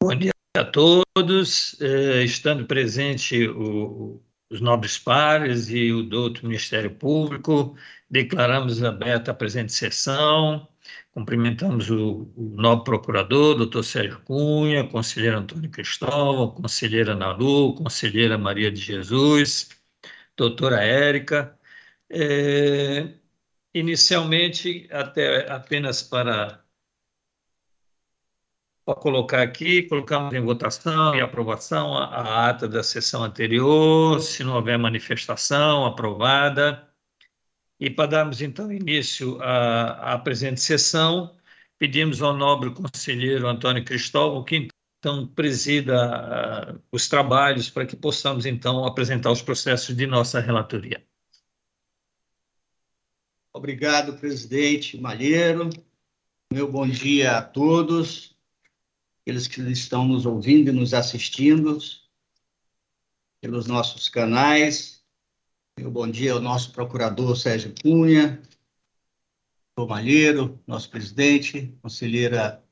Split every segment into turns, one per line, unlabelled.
Bom dia a todos. Eh, estando presente os nobres pares e o douto Ministério Público, declaramos aberta a presente sessão. Cumprimentamos o, o nobre procurador, doutor Sérgio Cunha, conselheiro Antônio Cristóvão, conselheira Nalu, conselheira Maria de Jesus, doutora Érica. É, inicialmente, até apenas para para colocar aqui, colocamos em votação e aprovação a, a, ata da sessão anterior, se não houver manifestação, aprovada. E para darmos então início à, à presente sessão, pedimos ao nobre conselheiro Antônio Cristóvão que então presida uh, os trabalhos para que possamos então apresentar os processos de nossa relatoria.
Obrigado, presidente Malheiro. Meu bom dia a todos aqueles que estão nos ouvindo e nos assistindo pelos nossos canais. Meu bom dia ao nosso procurador Sérgio Cunha, Malheiro, nosso presidente, conselheira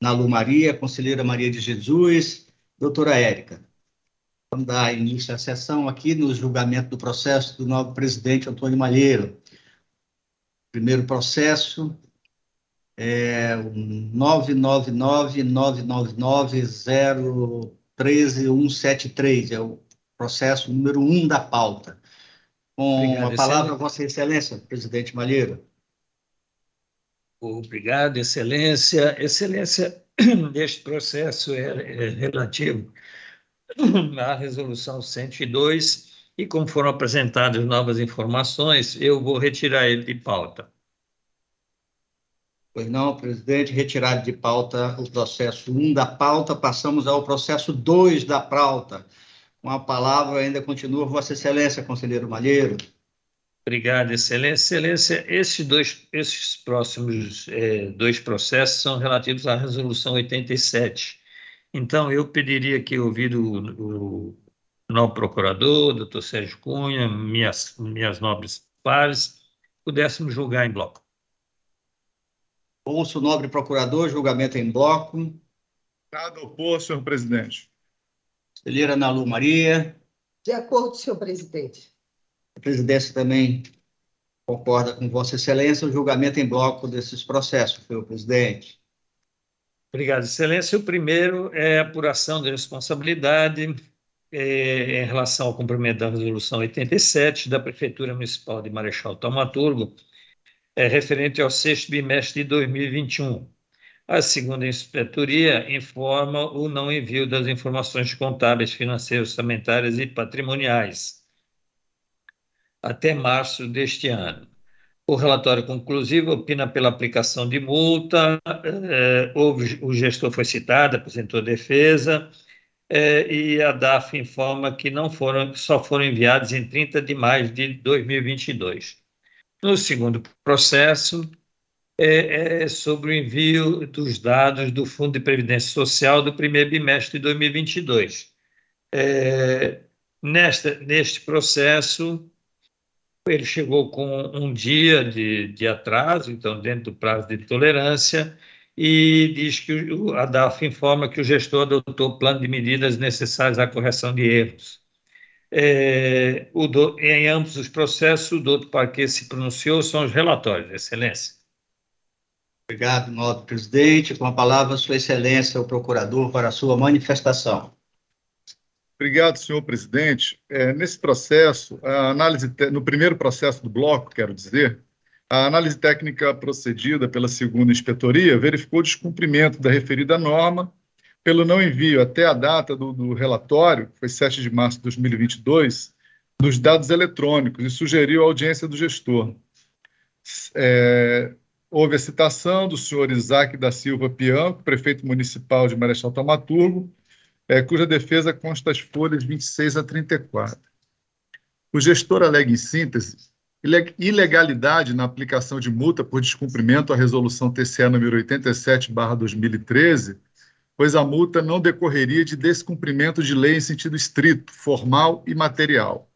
Nalu Maria, conselheira Maria de Jesus, doutora Érica. Vamos dar início à sessão aqui no julgamento do processo do novo presidente Antônio Malheiro. Primeiro processo, é 999-999-013-173, é o processo número 1 um da pauta. Com Obrigado, a palavra, Vossa Excelência, presidente Malheiro.
Obrigado, Excelência. Excelência, este processo é, é relativo à Resolução 102 e, como foram apresentadas novas informações, eu vou retirar ele de pauta.
Pois não, presidente, retirado de pauta o processo 1 da pauta, passamos ao processo 2 da pauta. Com a palavra ainda continua Vossa Excelência, conselheiro Malheiro.
Obrigado, Excelência. Excelência, esses dois, esses próximos é, dois processos são relativos à Resolução 87. Então, eu pediria que, ouvido o, o novo procurador, doutor Sérgio Cunha, minhas, minhas nobres pares, pudéssemos julgar em bloco.
Ouço o nobre procurador, julgamento em bloco.
Nada opor, senhor presidente.
Conselheira Nalu Maria.
De acordo, senhor presidente.
A presidência também concorda com Vossa Excelência o julgamento em bloco desses processos, senhor presidente.
Obrigado, Excelência. O primeiro é a apuração de responsabilidade é, em relação ao cumprimento da Resolução 87 da Prefeitura Municipal de Marechal Taumaturgo, é referente ao sexto bimestre de 2021. A segunda inspetoria informa o não envio das informações contábeis, financeiras, orçamentárias e patrimoniais até março deste ano. O relatório conclusivo opina pela aplicação de multa, eh, o gestor foi citado, apresentou defesa, eh, e a DAF informa que não foram, só foram enviados em 30 de maio de 2022. No segundo processo, é, é, sobre o envio dos dados do Fundo de Previdência Social do primeiro bimestre de 2022. É, nesta, neste processo, ele chegou com um dia de, de atraso, então, dentro do prazo de tolerância, e diz que a DAF informa que o gestor adotou plano de medidas necessárias à correção de erros. É, do, em ambos os processos, o doutor Parquet se pronunciou, são os relatórios, Excelência.
Obrigado, nobre presidente. Com a palavra, Sua Excelência, o procurador, para a sua manifestação.
Obrigado, senhor presidente. É, nesse processo, a análise no primeiro processo do bloco, quero dizer, a análise técnica procedida pela segunda inspetoria verificou o descumprimento da referida norma pelo não envio até a data do, do relatório, que foi 7 de março de 2022, dos dados eletrônicos e sugeriu a audiência do gestor. É, houve a citação do senhor Isaac da Silva Pianco, prefeito municipal de Marechal Taumaturgo, é, cuja defesa consta as folhas 26 a 34. O gestor alega, em síntese, ilegalidade na aplicação de multa por descumprimento à resolução TCE número 87/2013 pois a multa não decorreria de descumprimento de lei em sentido estrito, formal e material.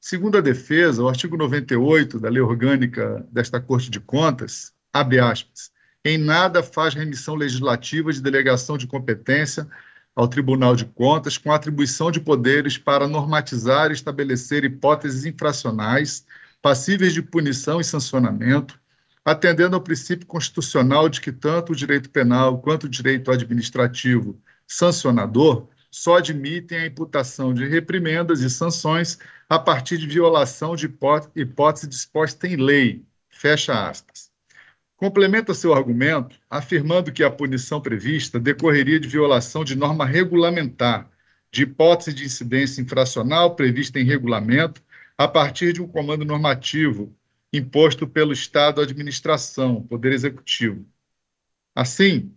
Segundo a defesa, o artigo 98 da Lei Orgânica desta Corte de Contas, abre aspas, em nada faz remissão legislativa de delegação de competência ao Tribunal de Contas com atribuição de poderes para normatizar e estabelecer hipóteses infracionais passíveis de punição e sancionamento, atendendo ao princípio constitucional de que tanto o direito penal quanto o direito administrativo sancionador só admitem a imputação de reprimendas e sanções a partir de violação de hipótese disposta em lei. Fecha aspas. Complementa seu argumento afirmando que a punição prevista decorreria de violação de norma regulamentar, de hipótese de incidência infracional prevista em regulamento, a partir de um comando normativo imposto pelo Estado à administração, Poder Executivo. Assim,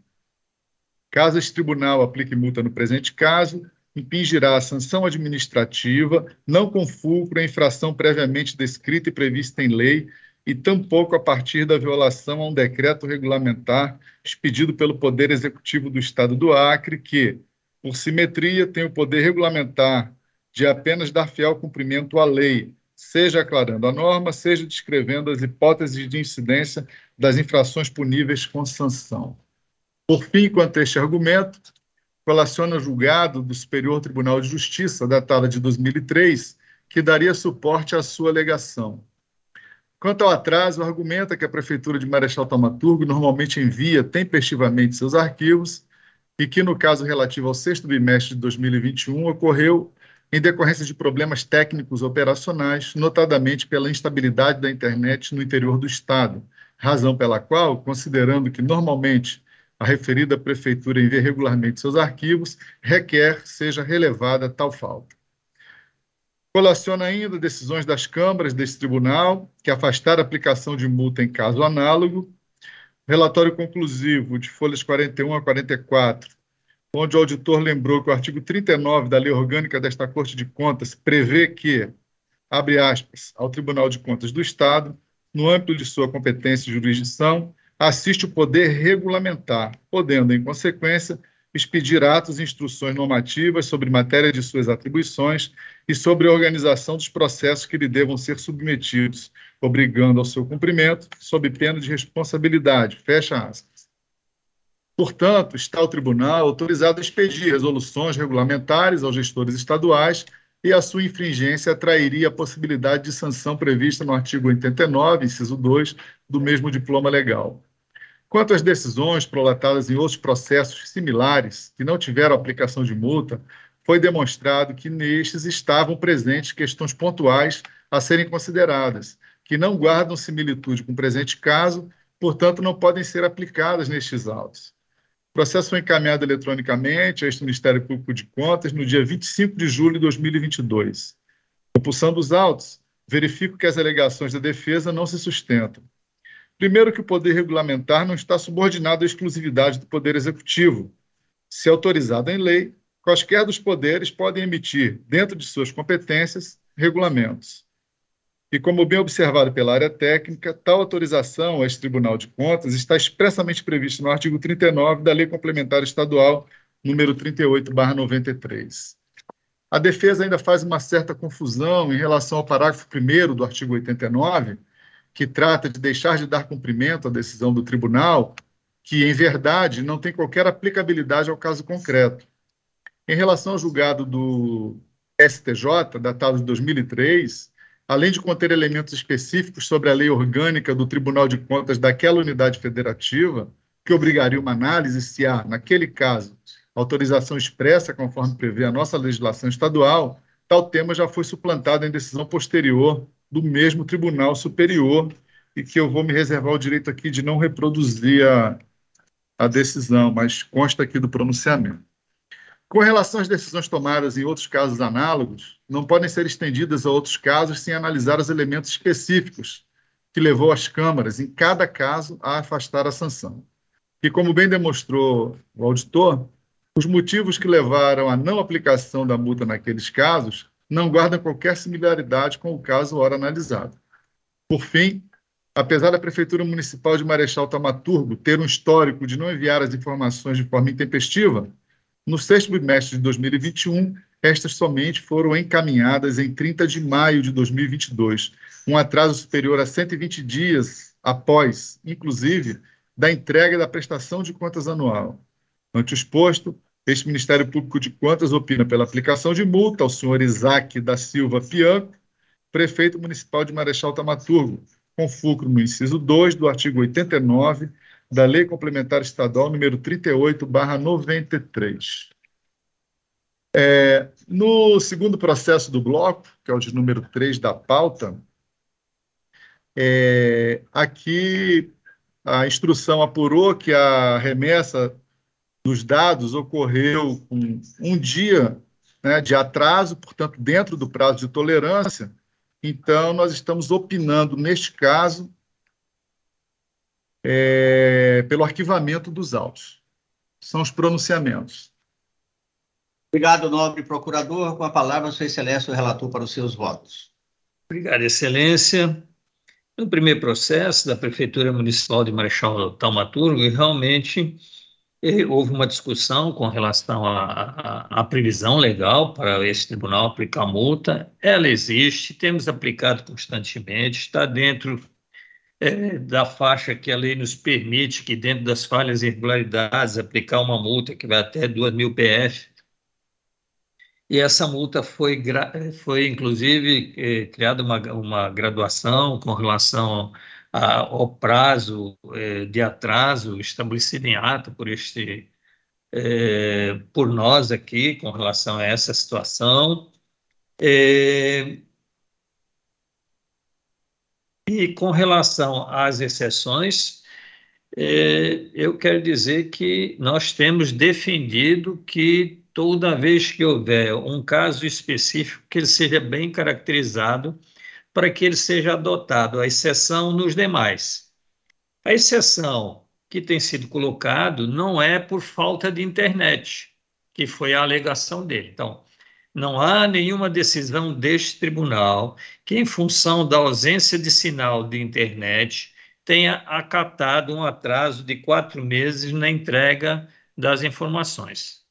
caso este tribunal aplique multa no presente caso, impingirá a sanção administrativa, não com fulcro a infração previamente descrita e prevista em lei, e tampouco a partir da violação a um decreto regulamentar expedido pelo Poder Executivo do Estado do Acre, que, por simetria, tem o poder regulamentar de apenas dar fiel cumprimento à lei, seja aclarando a norma, seja descrevendo as hipóteses de incidência das infrações puníveis com sanção. Por fim, quanto a este argumento, colaciona julgado do Superior Tribunal de Justiça, datada de 2003, que daria suporte à sua alegação. Quanto ao atraso, argumenta que a Prefeitura de Marechal Taumaturgo normalmente envia tempestivamente seus arquivos e que, no caso relativo ao sexto bimestre de 2021, ocorreu em decorrência de problemas técnicos operacionais, notadamente pela instabilidade da internet no interior do Estado, razão pela qual, considerando que normalmente a referida prefeitura envia regularmente seus arquivos, requer seja relevada tal falta. Colaciona ainda decisões das câmaras desse tribunal, que afastaram a aplicação de multa em caso análogo, relatório conclusivo de folhas 41 a 44 onde o auditor lembrou que o artigo 39 da Lei Orgânica desta Corte de Contas prevê que, abre aspas, ao Tribunal de Contas do Estado, no âmbito de sua competência e jurisdição, assiste o poder regulamentar, podendo, em consequência, expedir atos e instruções normativas sobre matéria de suas atribuições e sobre a organização dos processos que lhe devam ser submetidos, obrigando ao seu cumprimento, sob pena de responsabilidade. Fecha aspas. Portanto, está o tribunal autorizado a expedir resoluções regulamentares aos gestores estaduais e a sua infringência atrairia a possibilidade de sanção prevista no artigo 89, inciso 2, do mesmo diploma legal. Quanto às decisões prolatadas em outros processos similares que não tiveram aplicação de multa, foi demonstrado que nestes estavam presentes questões pontuais a serem consideradas, que não guardam similitude com o presente caso, portanto, não podem ser aplicadas nestes autos. Processo foi encaminhado eletronicamente a este Ministério Público de Contas no dia 25 de julho de 2022. Compulsando os autos, verifico que as alegações da defesa não se sustentam. Primeiro, que o poder regulamentar não está subordinado à exclusividade do Poder Executivo. Se autorizado em lei, quaisquer dos poderes podem emitir, dentro de suas competências, regulamentos. E como bem observado pela área técnica, tal autorização a este Tribunal de Contas está expressamente prevista no artigo 39 da Lei Complementar Estadual número 38/93. A defesa ainda faz uma certa confusão em relação ao parágrafo 1 do artigo 89, que trata de deixar de dar cumprimento à decisão do tribunal, que, em verdade, não tem qualquer aplicabilidade ao caso concreto. Em relação ao julgado do STJ, datado de 2003, além de conter elementos específicos sobre a lei orgânica do Tribunal de Contas daquela unidade federativa, que obrigaria uma análise se há, naquele caso, autorização expressa, conforme prevê a nossa legislação estadual, tal tema já foi suplantado em decisão posterior do mesmo Tribunal Superior, e que eu vou me reservar o direito aqui de não reproduzir a, a decisão, mas consta aqui do pronunciamento. Com relação às decisões tomadas em outros casos análogos, não podem ser estendidas a outros casos sem analisar os elementos específicos que levou as câmaras, em cada caso, a afastar a sanção. E, como bem demonstrou o auditor, os motivos que levaram à não aplicação da multa naqueles casos não guardam qualquer similaridade com o caso ora analisado. Por fim, apesar da Prefeitura Municipal de Marechal Tamaturgo ter um histórico de não enviar as informações de forma intempestiva, no sexto bimestre de 2021, estas somente foram encaminhadas em 30 de maio de 2022, um atraso superior a 120 dias após, inclusive, da entrega da prestação de contas anual. Ante o exposto, este Ministério Público de Contas opina pela aplicação de multa ao senhor Isaac da Silva Pianco, prefeito municipal de Marechal Tamaturgo, com fulcro no inciso 2 do artigo 89 da Lei Complementar Estadual número 38/93. É, no segundo processo do bloco, que é o de número 3 da pauta, é, aqui a instrução apurou que a remessa dos dados ocorreu com um dia né, de atraso, portanto, dentro do prazo de tolerância. Então, nós estamos opinando, neste caso, é, pelo arquivamento dos autos. São os pronunciamentos.
Obrigado, nobre procurador. Com a palavra, Sua Excelência, o relator para os seus votos.
Obrigado, Excelência. No primeiro processo da Prefeitura Municipal de Marechal Taumaturgo, realmente eh, houve uma discussão com relação à previsão legal para esse tribunal aplicar multa. Ela existe, temos aplicado constantemente, está dentro é, da faixa que a lei nos permite, que dentro das falhas e irregularidades, aplicar uma multa que vai até 2 mil PF. E essa multa foi, foi inclusive, é, criada uma, uma graduação com relação a, ao prazo é, de atraso estabelecido em ato por este é, por nós aqui com relação a essa situação. É, e com relação às exceções, é, eu quero dizer que nós temos defendido que toda vez que houver um caso específico, que ele seja bem caracterizado para que ele seja adotado, a exceção nos demais. A exceção que tem sido colocado não é por falta de internet, que foi a alegação dele. Então, não há nenhuma decisão deste tribunal que, em função da ausência de sinal de internet, tenha acatado um atraso de quatro meses na entrega das informações.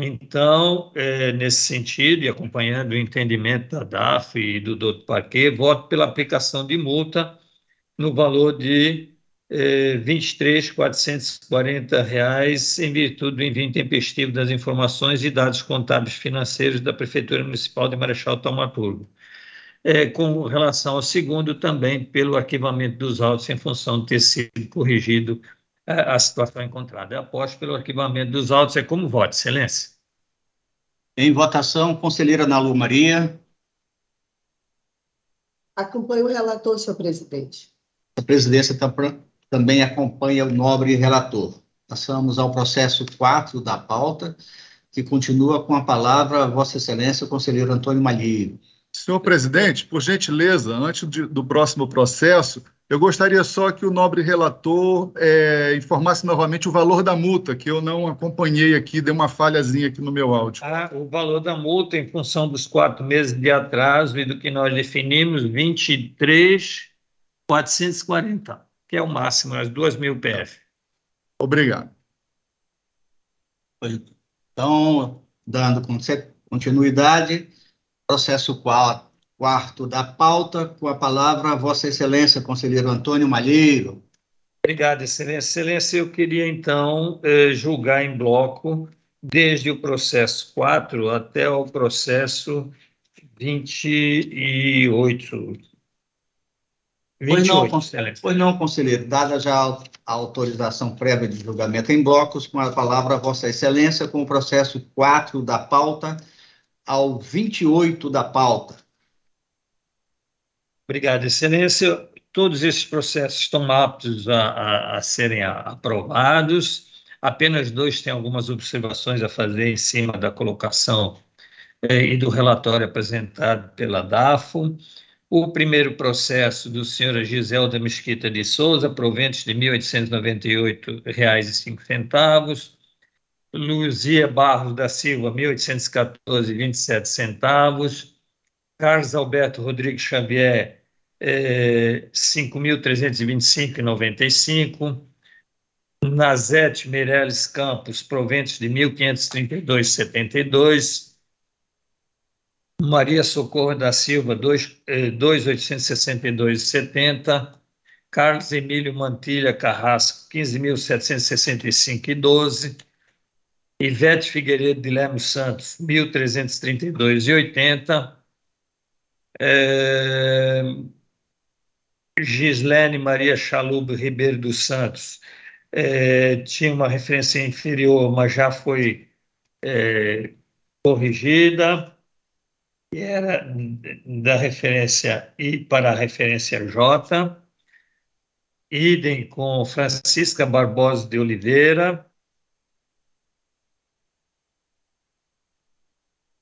Então, é, nesse sentido, e acompanhando o entendimento da DAF e do Dr. Parquet, voto pela aplicação de multa no valor de 23.440 reais em virtude do envio intempestivo das informações e dados contábeis financeiros da Prefeitura Municipal de Marechal Taumaturgo. É, com relação ao segundo, também pelo arquivamento dos autos em função de ter sido corrigido a, é, a situação encontrada. Aposto pelo arquivamento dos autos. É como voto, excelência.
Em votação, conselheira Nalu Maria.
Acompanho o relator, senhor presidente.
A presidência está também acompanha o nobre relator. Passamos ao processo 4 da pauta, que continua com a palavra Vossa Excelência, o conselheiro Antônio Malheiro.
Senhor presidente, por gentileza, antes de, do próximo processo, eu gostaria só que o nobre relator é, informasse novamente o valor da multa, que eu não acompanhei aqui, deu uma falhazinha aqui no meu áudio.
Ah, o valor da multa, em função dos quatro meses de atraso e do que nós definimos, 23,440 que é o máximo, as 2 mil PF.
Obrigado.
Então, dando continuidade, processo quarto da pauta, com a palavra Vossa Excelência, conselheiro Antônio Malheiro.
Obrigado, Excelência. Excelência, eu queria então eh, julgar em bloco desde o processo 4 até o processo 28.
Pois não, conselheiro. Pois não, conselheiro. Dada já a autorização prévia de julgamento em blocos, com a palavra a Vossa Excelência, com o processo 4 da pauta ao 28 da pauta.
Obrigado, Excelência. Todos esses processos estão aptos a, a, a serem aprovados. Apenas dois têm algumas observações a fazer em cima da colocação eh, e do relatório apresentado pela DAFO. O primeiro processo do senhor Giselda Mesquita de Souza, proventes de R$ 1.898,05. Luzia Barros da Silva, R$ 1.814,27 centavos. Carlos Alberto Rodrigues Xavier, eh, 5.325,95. Nazete Meirelles Campos, proventes de 1.532,72. Maria Socorro da Silva, 2.862,70. Carlos Emílio Mantilha Carrasco, 15.765,12. Ivete Figueiredo de Lemos Santos, 1.332,80. É... Gislene Maria Chalubo Ribeiro dos Santos, é, tinha uma referência inferior, mas já foi é, corrigida, e era da referência I para a referência J. Idem com Francisca Barbosa de Oliveira.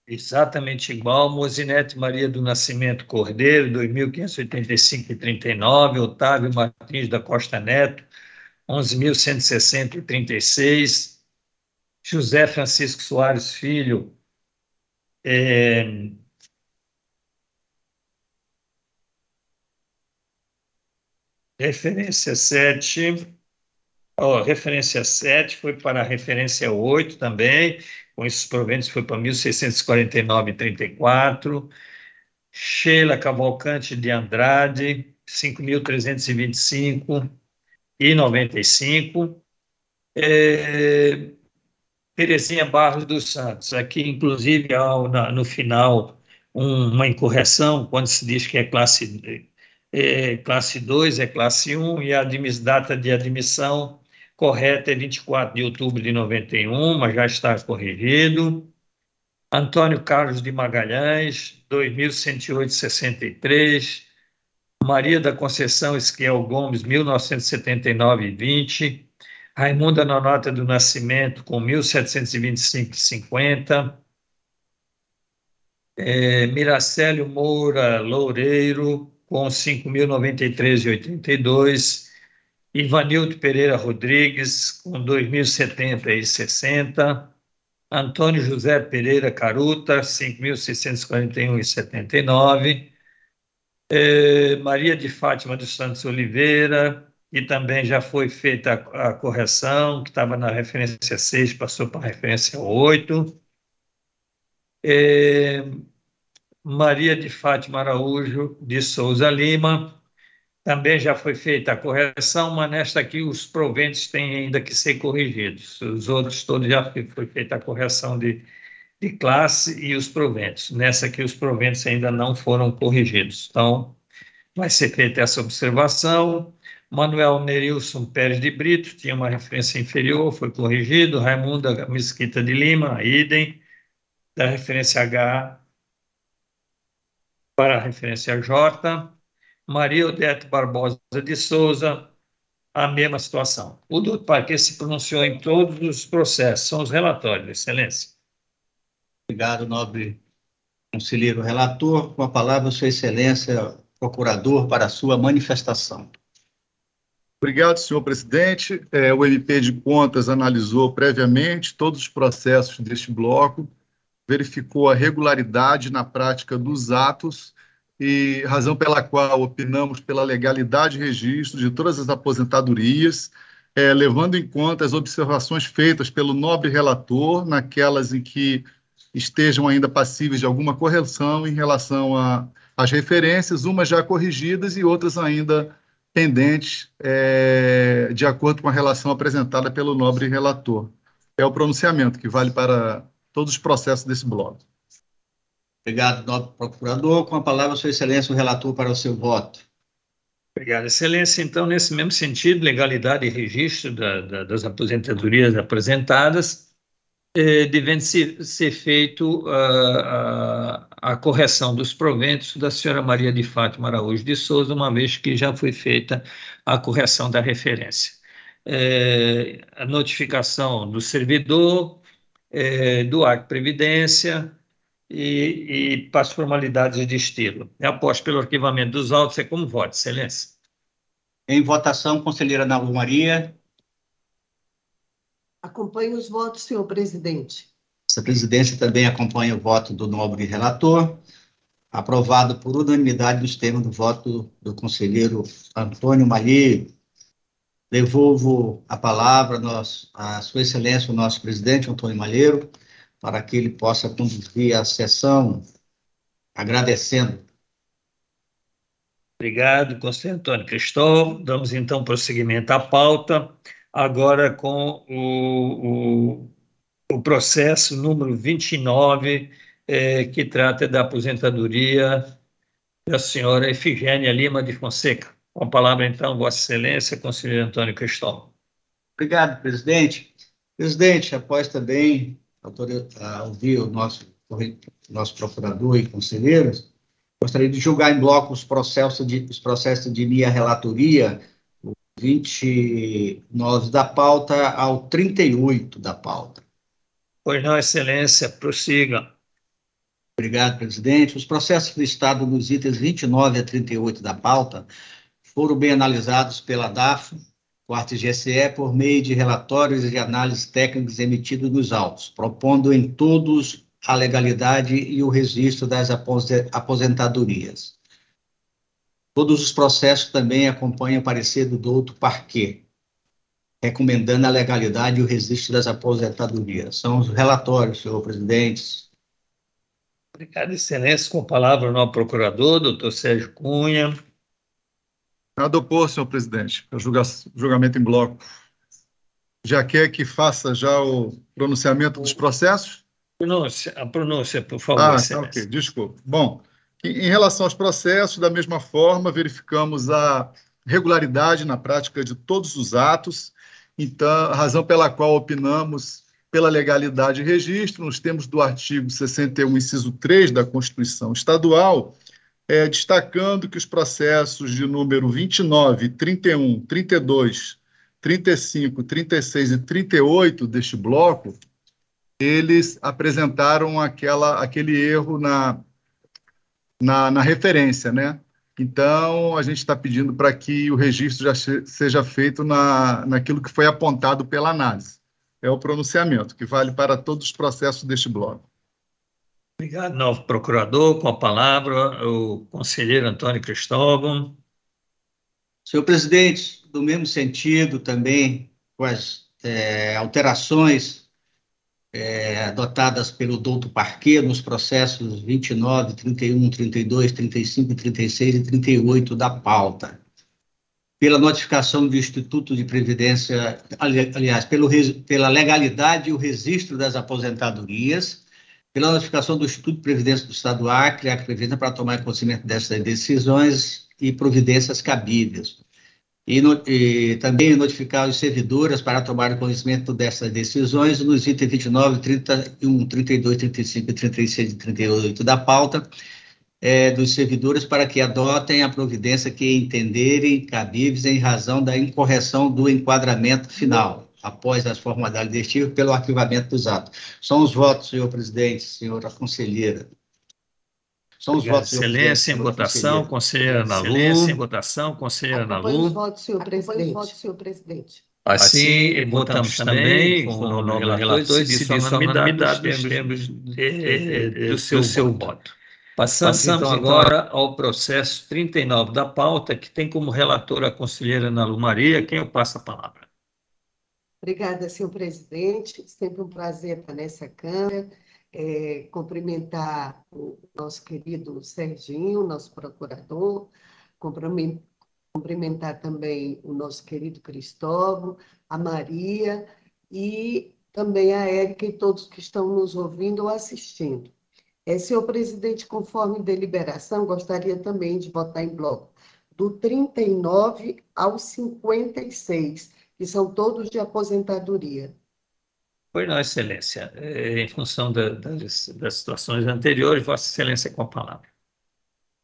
Exatamente igual. Mozinete Maria do Nascimento Cordeiro, 2.585,39. Otávio Martins da Costa Neto, 11.160,36. José Francisco Soares Filho, é, referência 7, oh, referência 7 foi para a referência 8 também, com esses proventos foi para 1649,34. Sheila Cavalcante de Andrade, 5.325 e 95. É, Terezinha Barros dos Santos, aqui inclusive ao, na, no final um, uma incorreção, quando se diz que é classe, é, classe 2, é classe 1, e a data de admissão correta é 24 de outubro de 91, mas já está corrigido. Antônio Carlos de Magalhães, 2108,63. Maria da Conceição Esquiel Gomes, 1979,20. Raimunda Nonota do Nascimento, com 1725,50. É, Miracélio Moura Loureiro, com 5.093,82. Ivanildo Pereira Rodrigues, com 2.070,60. Antônio José Pereira Caruta, 5.641,79. É, Maria de Fátima dos Santos Oliveira, e também já foi feita a, a correção, que estava na referência 6, passou para a referência 8. É, Maria de Fátima Araújo de Souza Lima, também já foi feita a correção, mas nesta aqui os proventos têm ainda que ser corrigidos. Os outros todos já foi feita a correção de, de classe e os proventos. Nessa aqui os proventos ainda não foram corrigidos. Então, vai ser feita essa observação. Manuel Nerilson Pérez de Brito tinha uma referência inferior, foi corrigido. Raimunda Mesquita de Lima, idem, da referência H para a referência J. Maria Odete Barbosa de Souza, a mesma situação. O doutor Parque se pronunciou em todos os processos, são os relatórios, Excelência.
Obrigado, nobre conselheiro relator. Com a palavra, Sua Excelência, procurador, para a sua manifestação.
Obrigado, senhor presidente. É, o MP de Contas analisou previamente todos os processos deste bloco, verificou a regularidade na prática dos atos e razão pela qual opinamos pela legalidade e registro de todas as aposentadorias, é, levando em conta as observações feitas pelo nobre relator, naquelas em que estejam ainda passíveis de alguma correção em relação às referências, umas já corrigidas e outras ainda pendentes é, de acordo com a relação apresentada pelo nobre relator. É o pronunciamento que vale para todos os processos desse bloco.
Obrigado, nobre procurador. Com a palavra, Sua Excelência, o relator para o seu voto.
Obrigado, Excelência. Então, nesse mesmo sentido, legalidade e registro da, da, das aposentadorias apresentadas, eh, devendo ser, ser feito a, a, a, correção dos proventos da senhora Maria de Fátima Araújo de Souza, uma vez que já foi feita a correção da referência. É, a notificação do servidor, é, do Acto Previdência e, e para as formalidades de estilo. É após pelo arquivamento dos autos, é como voto, excelência.
Em votação, conselheira Ana Maria.
Acompanho os votos, senhor presidente.
Essa presidência também acompanha o voto do nobre relator, aprovado por unanimidade dos termos do voto do conselheiro Antônio Malheiro. Devolvo a palavra à Sua Excelência, o nosso presidente, Antônio Malheiro, para que ele possa conduzir a sessão, agradecendo.
Obrigado, conselheiro Antônio Cristóvão. Damos então prosseguimento à pauta, agora com o, o, o processo número 29, é, que trata da aposentadoria da senhora Efigênia Lima de Fonseca. Com a palavra, então, Vossa Excelência, conselheiro Antônio Cristóvão.
Obrigado, presidente. Presidente, após também ouvir o nosso, nosso procurador e conselheiros, gostaria de julgar em bloco os processos de, os processos de minha relatoria, 29 da pauta ao 38 da pauta.
Pois não, Excelência, prossiga.
Obrigado, presidente. Os processos listados nos itens 29 a 38 da pauta foram bem analisados pela DAF, quarto GCE, por meio de relatórios e análises técnicas emitidos nos autos, propondo em todos a legalidade e o registro das aposentadorias. Todos os processos também acompanham o parecer do doutor Parquet, recomendando a legalidade e o registro das aposentadorias. São os relatórios, senhor presidente,
Obrigado, Excelência. Com a palavra o nosso procurador, doutor Sérgio Cunha.
Nada opor, senhor presidente, para julgamento em bloco. Já quer que faça já o pronunciamento dos processos?
Pronúncia, a pronúncia, por favor,
ah, tá, ok, desculpa. Bom, em relação aos processos, da mesma forma, verificamos a regularidade na prática de todos os atos, então, a razão pela qual opinamos pela legalidade e registro, nos termos do artigo 61, inciso 3 da Constituição Estadual, é, destacando que os processos de número 29, 31, 32, 35, 36 e 38 deste bloco, eles apresentaram aquela, aquele erro na, na, na referência, né? Então, a gente está pedindo para que o registro já seja feito na, naquilo que foi apontado pela análise é o pronunciamento, que vale para todos os processos deste bloco.
Obrigado, novo procurador. Com a palavra, o conselheiro Antônio Cristóvão.
Senhor presidente, do mesmo sentido também, com as é, alterações é, adotadas pelo doutor Parquet nos processos 29, 31, 32, 35, 36 e 38 da pauta pela notificação do Instituto de Previdência, aliás, pelo, pela legalidade e o registro das aposentadorias, pela notificação do Instituto de Previdência do Estado do Acre, Acre Previdência, para tomar conhecimento dessas decisões e providências cabíveis. E, no, e, também notificar os servidores para tomar conhecimento dessas decisões nos itens 29, 31, 32, 35, 36 e 38 da pauta, é, dos servidores para que adotem a providência que entenderem cabíveis em razão da incorreção do enquadramento final, após as formalidades deste pelo arquivamento dos atos. São os votos, senhor presidente, senhora conselheira.
São os votos, Excelência em votação, conselheira Nalu. Excelência em votação, conselheira Nalu.
os votos, senhor presidente. votos, senhor presidente.
Assim, assim votamos também com o novo relator e a unanimidade dos membros do seu voto. Passamos, Passamos então, então agora ao processo 39 da pauta, que tem como relatora a conselheira Ana Lu Maria, quem eu passo a palavra.
Obrigada, senhor presidente. Sempre um prazer estar nessa Câmara. É, cumprimentar o nosso querido Serginho, nosso procurador, cumprimentar também o nosso querido Cristóvão, a Maria e também a Érica e todos que estão nos ouvindo ou assistindo. É, senhor presidente, conforme deliberação, gostaria também de votar em bloco do 39 ao 56, que são todos de aposentadoria.
Pois não, Excelência. É, em função da, das, das situações anteriores, Vossa Excelência com a palavra.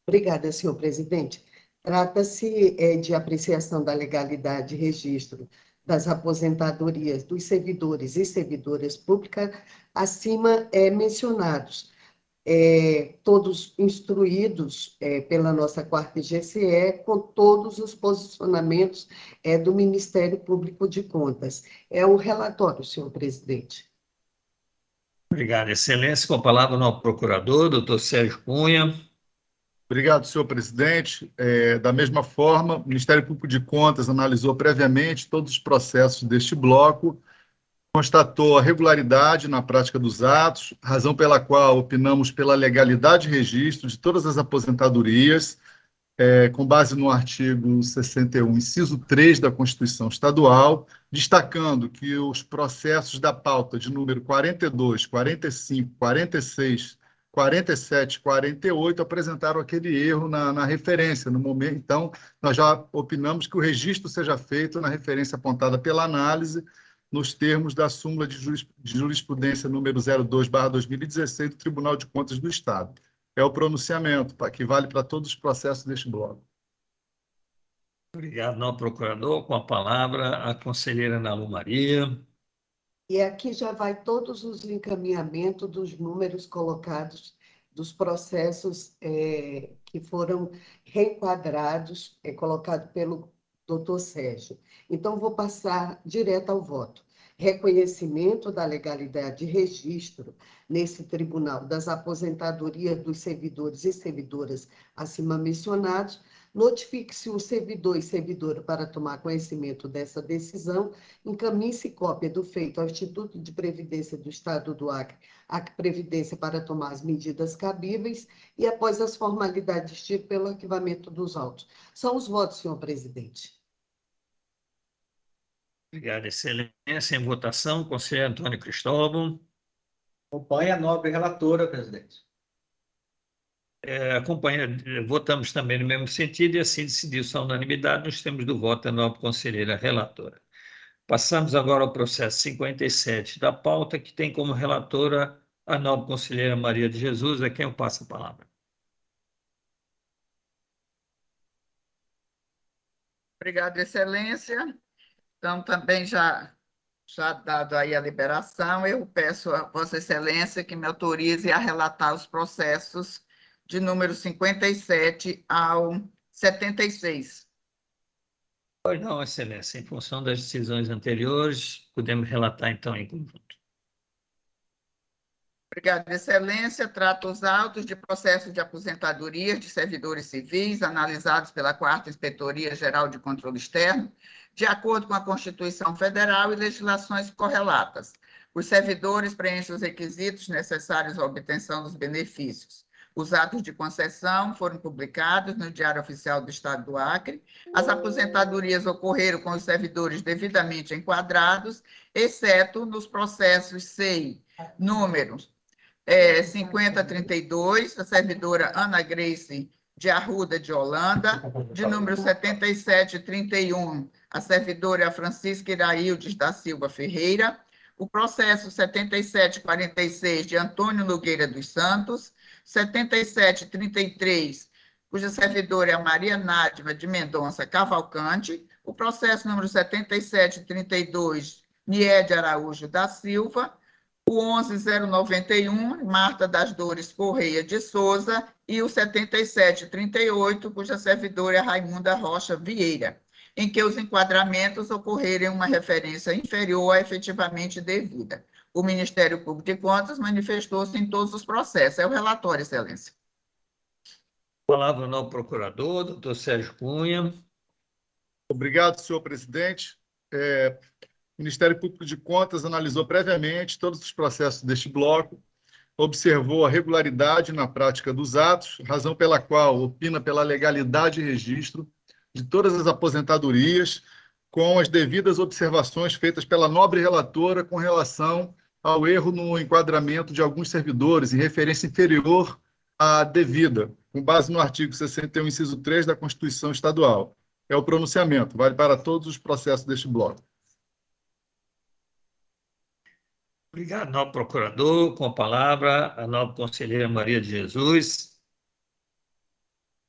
Obrigada, senhor presidente. Trata-se é, de apreciação da legalidade e registro das aposentadorias dos servidores e servidoras públicas acima é, mencionados, é, todos instruídos é, pela nossa quarta GCE, com todos os posicionamentos é, do Ministério Público de Contas. É o relatório, senhor presidente.
Obrigado, Excelência. Com a palavra o procurador, doutor Sérgio Cunha.
Obrigado, senhor presidente. É, da mesma forma, o Ministério Público de Contas analisou previamente todos os processos deste bloco constatou a regularidade na prática dos atos, razão pela qual opinamos pela legalidade e registro de todas as aposentadorias, é, com base no artigo 61, inciso 3 da Constituição Estadual, destacando que os processos da pauta de número 42, 45, 46, 47, 48 apresentaram aquele erro na, na referência. No momento, então, nós já opinamos que o registro seja feito na referência apontada pela análise, nos termos da súmula de, jurisprudência número 02/2016 do Tribunal de Contas do Estado é o pronunciamento, que vale para todos os processos deste bloco.
Obrigado, não procurador. Com a palavra, a conselheira Nalu Maria.
E aqui já vai todos os encaminhamentos dos números colocados dos processos é, que foram reenquadrados, é, colocado pelo doutor Sérgio. Então, vou passar direto ao voto reconhecimento da legalidade de registro nesse tribunal das aposentadorias dos servidores e servidoras acima mencionados, notifique-se o servidor e servidora para tomar conhecimento dessa decisão, encaminhe-se cópia do feito ao Instituto de Previdência do Estado do Acre, Acre Previdência para tomar as medidas cabíveis e após as formalidades tidas pelo arquivamento dos autos. São os votos, senhor presidente.
Obrigado, Excelência. Em votação, conselheiro Antônio Cristóvão.
Acompanha a nobre relatora, presidente.
É, acompanha, votamos também no mesmo sentido e assim decidiu-se a unanimidade nos termos do voto da nobre conselheira relatora. Passamos agora ao processo 57 da pauta, que tem como relatora a nobre conselheira Maria de Jesus, a quem eu passo a palavra.
Obrigada, Excelência. Então, também já, já dado aí a liberação, eu peço a Vossa Excelência que me autorize a relatar os processos de número 57 ao 76.
Pois não, Excelência. Em função das decisões anteriores, podemos relatar então em conjunto.
Obrigada, Excelência. Trato os autos de processo de aposentadoria de servidores civis analisados pela Quarta Inspetoria Geral de Controle Externo de acordo com a Constituição Federal e legislações correlatas. Os servidores preenchem os requisitos necessários à obtenção dos benefícios. Os atos de concessão foram publicados no Diário Oficial do Estado do Acre. As aposentadorias ocorreram com os servidores devidamente enquadrados, exceto nos processos SEI, números é, 5032, a servidora Ana Grace de Arruda de Holanda, de número 7731, a servidora Francisca Iraildes da Silva Ferreira, o processo 7746 de Antônio Nogueira dos Santos, 7733, cuja servidora é a Maria Nádima de Mendonça Cavalcante, o processo número 7732, Niede Araújo da Silva, o 11091, Marta das Dores Correia de Souza, e o 7738, cuja servidora é Raimunda Rocha Vieira em que os enquadramentos ocorrerem uma referência inferior à efetivamente devida. O Ministério Público de Contas manifestou-se em todos os processos. É o relatório, Excelência.
Palavra ao procurador, doutor Sérgio Cunha.
Obrigado, senhor presidente. É, o Ministério Público de Contas analisou previamente todos os processos deste bloco, observou a regularidade na prática dos atos, razão pela qual opina pela legalidade e registro de todas as aposentadorias, com as devidas observações feitas pela nobre relatora com relação ao erro no enquadramento de alguns servidores em referência inferior à devida, com base no artigo 61, inciso 3 da Constituição Estadual. É o pronunciamento, vale para todos os processos deste bloco.
Obrigado, nobre procurador. Com a palavra, a nobre conselheira Maria de Jesus.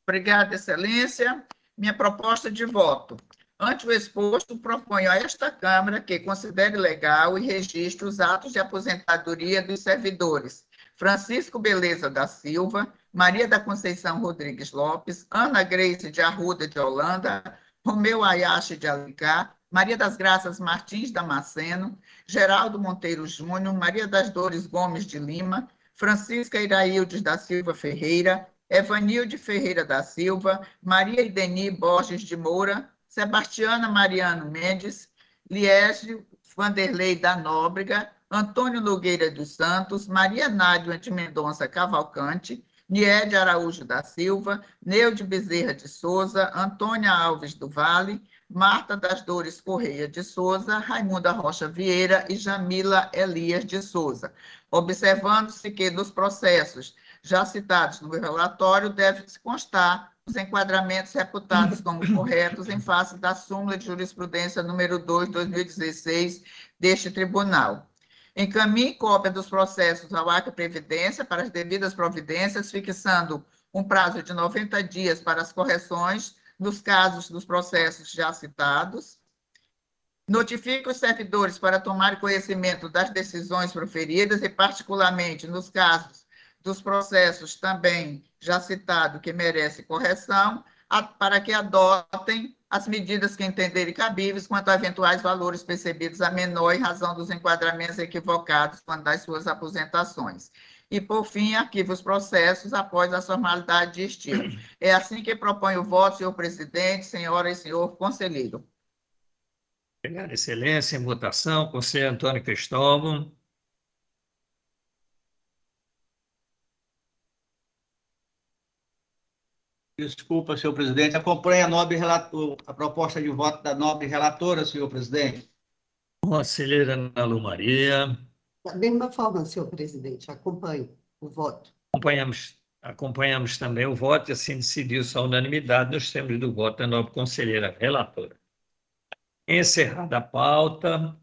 Obrigada, excelência. Minha proposta de voto. Ante o exposto, proponho a esta Câmara que considere legal e registre os atos de aposentadoria dos servidores Francisco Beleza da Silva, Maria da Conceição Rodrigues Lopes, Ana Grace de Arruda de Holanda, Romeu Ayache de Alencar, Maria das Graças Martins Damasceno, Geraldo Monteiro Júnior, Maria das Dores Gomes de Lima, Francisca Iraildes da Silva Ferreira, Evanilde Ferreira da Silva, Maria Ideni Borges de Moura, Sebastiana Mariano Mendes, Liésio Vanderlei da Nóbrega, Antônio Nogueira dos Santos, Maria Nádia de Mendonça Cavalcante, Niede Araújo da Silva, Neude Bezerra de Souza, Antônia Alves do Vale, Marta das Dores Correia de Souza, Raimunda Rocha Vieira e Jamila Elias de Souza, observando-se que nos processos já citados no relatório deve-se constar os enquadramentos reputados como corretos em face da súmula de jurisprudência número 2, 2016, deste tribunal. Encaminhe cópia dos processos ao Acre Previdência para as devidas providências, fixando um prazo de 90 dias para as correções nos casos dos processos já citados. Notifique os servidores para tomar conhecimento das decisões proferidas e, particularmente, nos casos dos processos também já citado que merece correção, para que adotem as medidas que entenderem cabíveis quanto a eventuais valores percebidos a menor em razão dos enquadramentos equivocados quando das suas aposentações e, por fim, arquiva os processos após a formalidade de estilo. É assim que propõe o voto, senhor presidente, senhora e senhor conselheiro.
Obrigado, excelência. Em votação, conselheiro Antônio Cristóvão.
Desculpa, senhor presidente. Acompanhe a, nobre relator, a proposta de voto da nobre relatora, senhor presidente.
Conselheira Ana Lu Maria.
Da mesma forma, senhor presidente, acompanho o voto.
Acompanhamos, acompanhamos também o voto e assim decidiu-se a unanimidade nos termos do voto da nova conselheira relatora. Encerrada a pauta,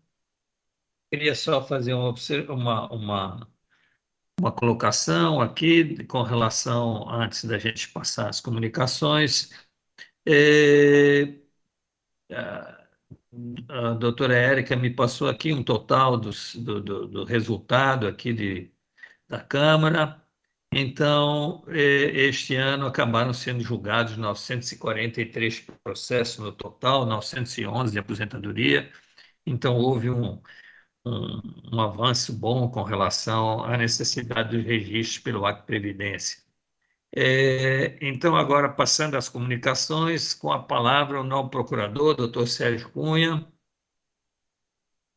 queria só fazer uma, uma, uma, colocação aqui com relação, antes da gente passar as comunicações. É, a doutora Érica me passou aqui um total do, do, do, resultado aqui de, da Câmara. Então, este ano acabaram sendo julgados 943 processos no total, 911 de aposentadoria. Então, houve um, um, um avanço bom com relação à necessidade dos registros pelo Acto Previdência. É, então, agora passando às comunicações, com a palavra o novo procurador, doutor Sérgio Cunha.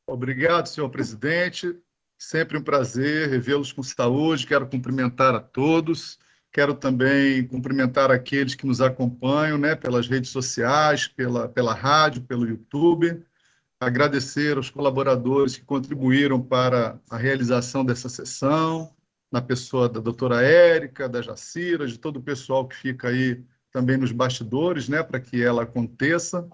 Obrigado, senhor presidente. Sempre um prazer revê-los com saúde. Quero cumprimentar a todos. Quero também cumprimentar aqueles que nos acompanham né, pelas redes sociais, pela, pela rádio, pelo YouTube. Agradecer aos colaboradores que contribuíram para a realização dessa sessão na pessoa da doutora Érica, da Jacira, de todo o pessoal que fica aí também nos bastidores, né, para que ela aconteça.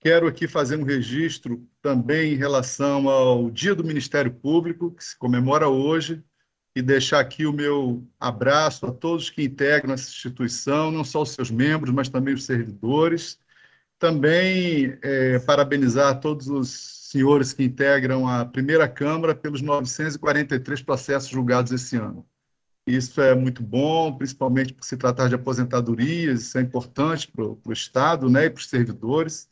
Quero aqui fazer um registro também em relação ao Dia do Ministério Público, que se comemora hoje, e deixar aqui o meu abraço a todos que integram essa instituição, não só os seus membros, mas também os servidores. Também é, parabenizar todos os senhores que integram a primeira Câmara pelos 943 processos julgados esse ano. Isso é muito bom, principalmente por se tratar de aposentadorias, isso é importante para o Estado né, e para os servidores.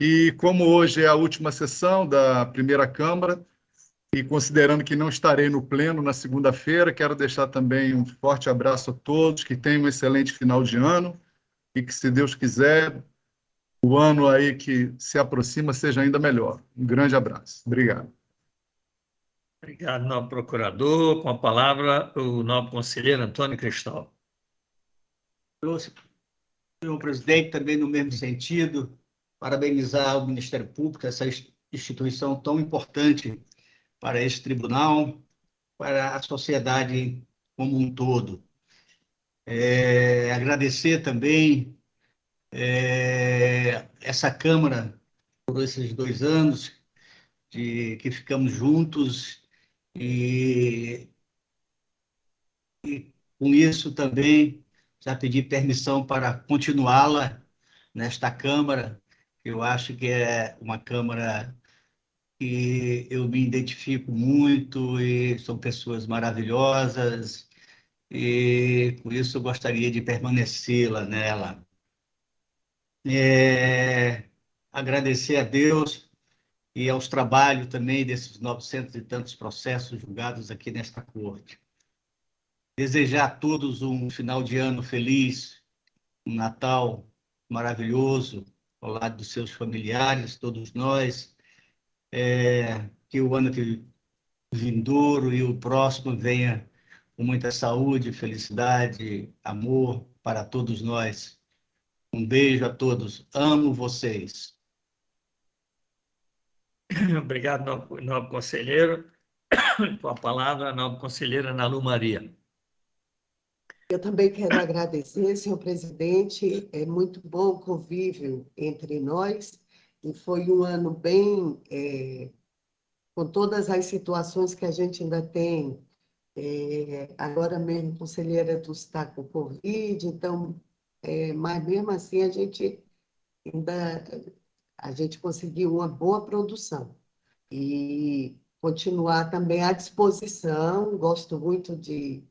E como hoje é a última sessão da primeira Câmara, e considerando que não estarei no pleno na segunda-feira, quero deixar também um forte abraço a todos, que tenham um excelente final de ano e que, se Deus quiser, o ano aí que se aproxima seja ainda melhor. Um grande abraço. Obrigado.
Obrigado, novo procurador. Com a palavra, o novo conselheiro Antônio Cristóvão.
Senhor presidente, também no mesmo sentido, parabenizar o Ministério Público, essa instituição tão importante para este tribunal, para a sociedade como um todo. É, agradecer também é, essa Câmara, por esses dois anos de, que ficamos juntos, e, e com isso também já pedi permissão para continuá-la nesta Câmara, eu acho que é uma Câmara que eu me identifico muito e são pessoas maravilhosas e por isso eu gostaria de permanecê-la nela é, agradecer a Deus e aos trabalhos também desses 900 e tantos processos julgados aqui nesta corte. Desejar a todos um final de ano feliz, um Natal maravilhoso, ao lado dos seus familiares, todos nós. É, que o ano que vindouro e o próximo venha com muita saúde, felicidade, amor para todos nós. Um beijo a todos. Amo vocês.
Obrigado, nobre, nobre conselheiro. Com a palavra, a nobre conselheira Nalu Maria.
Eu também quero agradecer, senhor presidente. É muito bom o convívio entre nós e foi um ano bem, é, com todas as situações que a gente ainda tem. É, agora mesmo, conselheira do está com Covid, então, é, mas mesmo assim a gente ainda a gente conseguiu uma boa produção. E continuar também à disposição, gosto muito de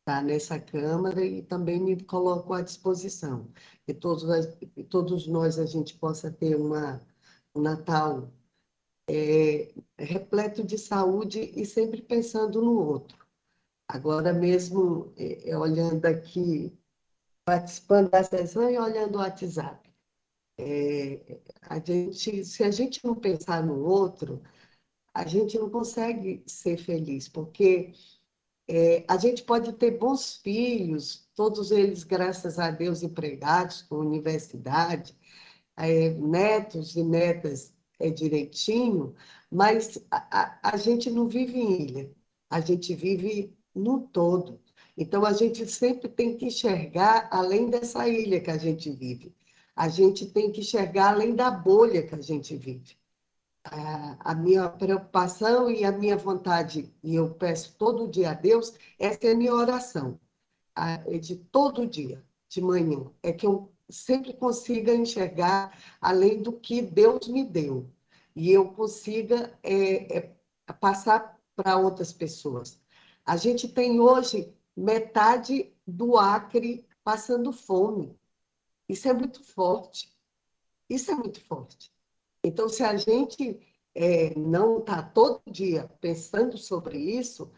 estar nessa Câmara e também me coloco à disposição. Que todos, todos nós a gente possa ter uma, um Natal é, repleto de saúde e sempre pensando no outro. Agora mesmo, é, olhando aqui, participando da sessão e olhando o WhatsApp. É, a gente, se a gente não pensar no outro, a gente não consegue ser feliz, porque é, a gente pode ter bons filhos, todos eles, graças a Deus, empregados com universidade, é, netos e netas é, direitinho, mas a, a, a gente não vive em ilha, a gente vive no todo. Então, a gente sempre tem que enxergar além dessa ilha que a gente vive. A gente tem que enxergar além da bolha que a gente vive a, minha preocupação e a minha vontade, e eu peço todo dia a Deus, essa é a minha oração, é de todo dia, de manhã, é que eu sempre consiga enxergar além do que Deus me deu, e eu consiga é, é, passar para outras pessoas. A gente tem hoje metade do Acre passando fome. Isso é muito forte. Isso é muito forte. Então, se a gente é, não está todo dia pensando sobre isso,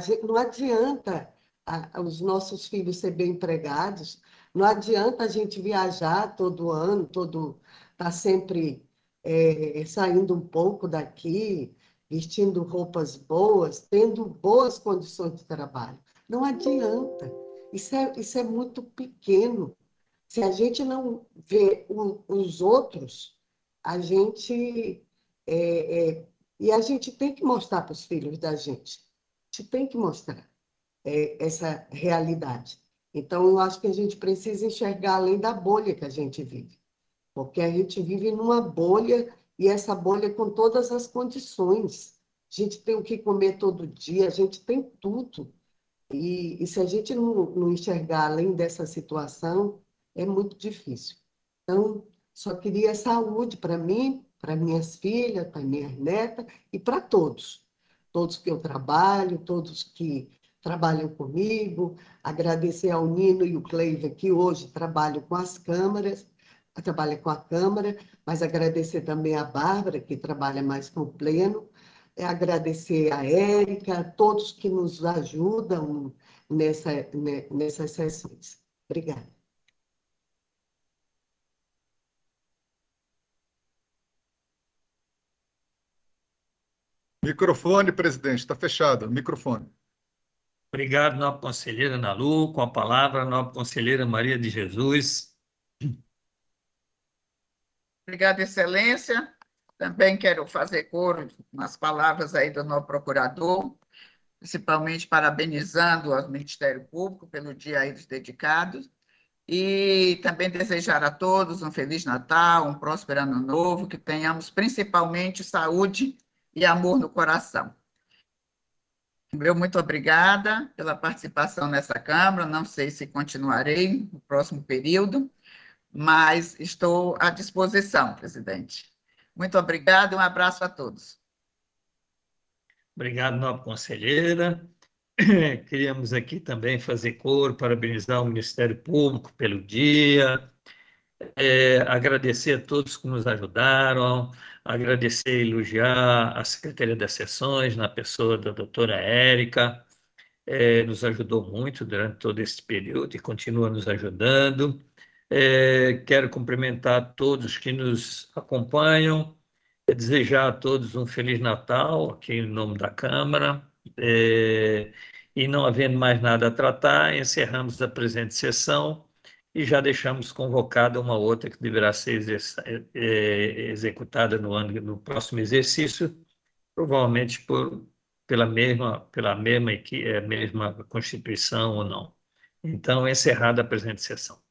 gente, não adianta a, os nossos filhos serem bem empregados, não adianta a gente viajar todo ano, todo tá sempre é, saindo um pouco daqui, vestindo roupas boas, tendo boas condições de trabalho. Não adianta. Isso é, isso é muito pequeno. Se a gente não vê o, os outros a gente. É, é, e a gente tem que mostrar para os filhos da gente. A gente tem que mostrar é, essa realidade. Então, eu acho que a gente precisa enxergar além da bolha que a gente vive. Porque a gente vive numa bolha e essa bolha com todas as condições. A gente tem o que comer todo dia, a gente tem tudo. E, e se a gente não, não enxergar além dessa situação, é muito difícil. Então, só queria saúde para mim, para minhas filhas, para minhas netas e para todos. Todos que eu trabalho, todos que trabalham comigo. Agradecer ao Nino e o Cleiva, que hoje trabalham com as câmaras, trabalha com a Câmara, mas agradecer também a Bárbara, que trabalha mais com o Pleno. É agradecer a Érica, a todos que nos ajudam nessa, nessas sessões. Obrigada.
Microfone, presidente, está fechado. Microfone.
Obrigado, nobre conselheira Nalu. Com a palavra, nobre conselheira Maria de Jesus.
Obrigada, excelência. Também quero fazer coro nas palavras aí do novo procurador, principalmente parabenizando o Ministério Público pelo dia a eles dedicados, e também desejar a todos um Feliz Natal, um próspero Ano Novo, que tenhamos principalmente saúde e amor no coração. Meu muito obrigada pela participação nessa Câmara. Não sei se continuarei no próximo período, mas estou à disposição, presidente. Muito obrigada e um abraço a todos.
Obrigado, nobre conselheira. Queríamos aqui também fazer coro, parabenizar o Ministério Público pelo dia, é, agradecer a todos que nos ajudaram, agradecer e elogiar a Secretaria das Sessões, na pessoa da doutora Érica, é, nos ajudou muito durante todo esse período e continua nos ajudando. É, quero cumprimentar todos que nos acompanham, desejar a todos um Feliz Natal, aqui em nome da Câmara, é, E não havendo mais nada a tratar, encerramos a presente sessão e já deixamos convocada uma outra que deverá ser é, executada no, ano, no próximo exercício, provavelmente por, pela mesma, pela mesma, é, mesma Constituição ou não. Então, encerrada a presente sessão.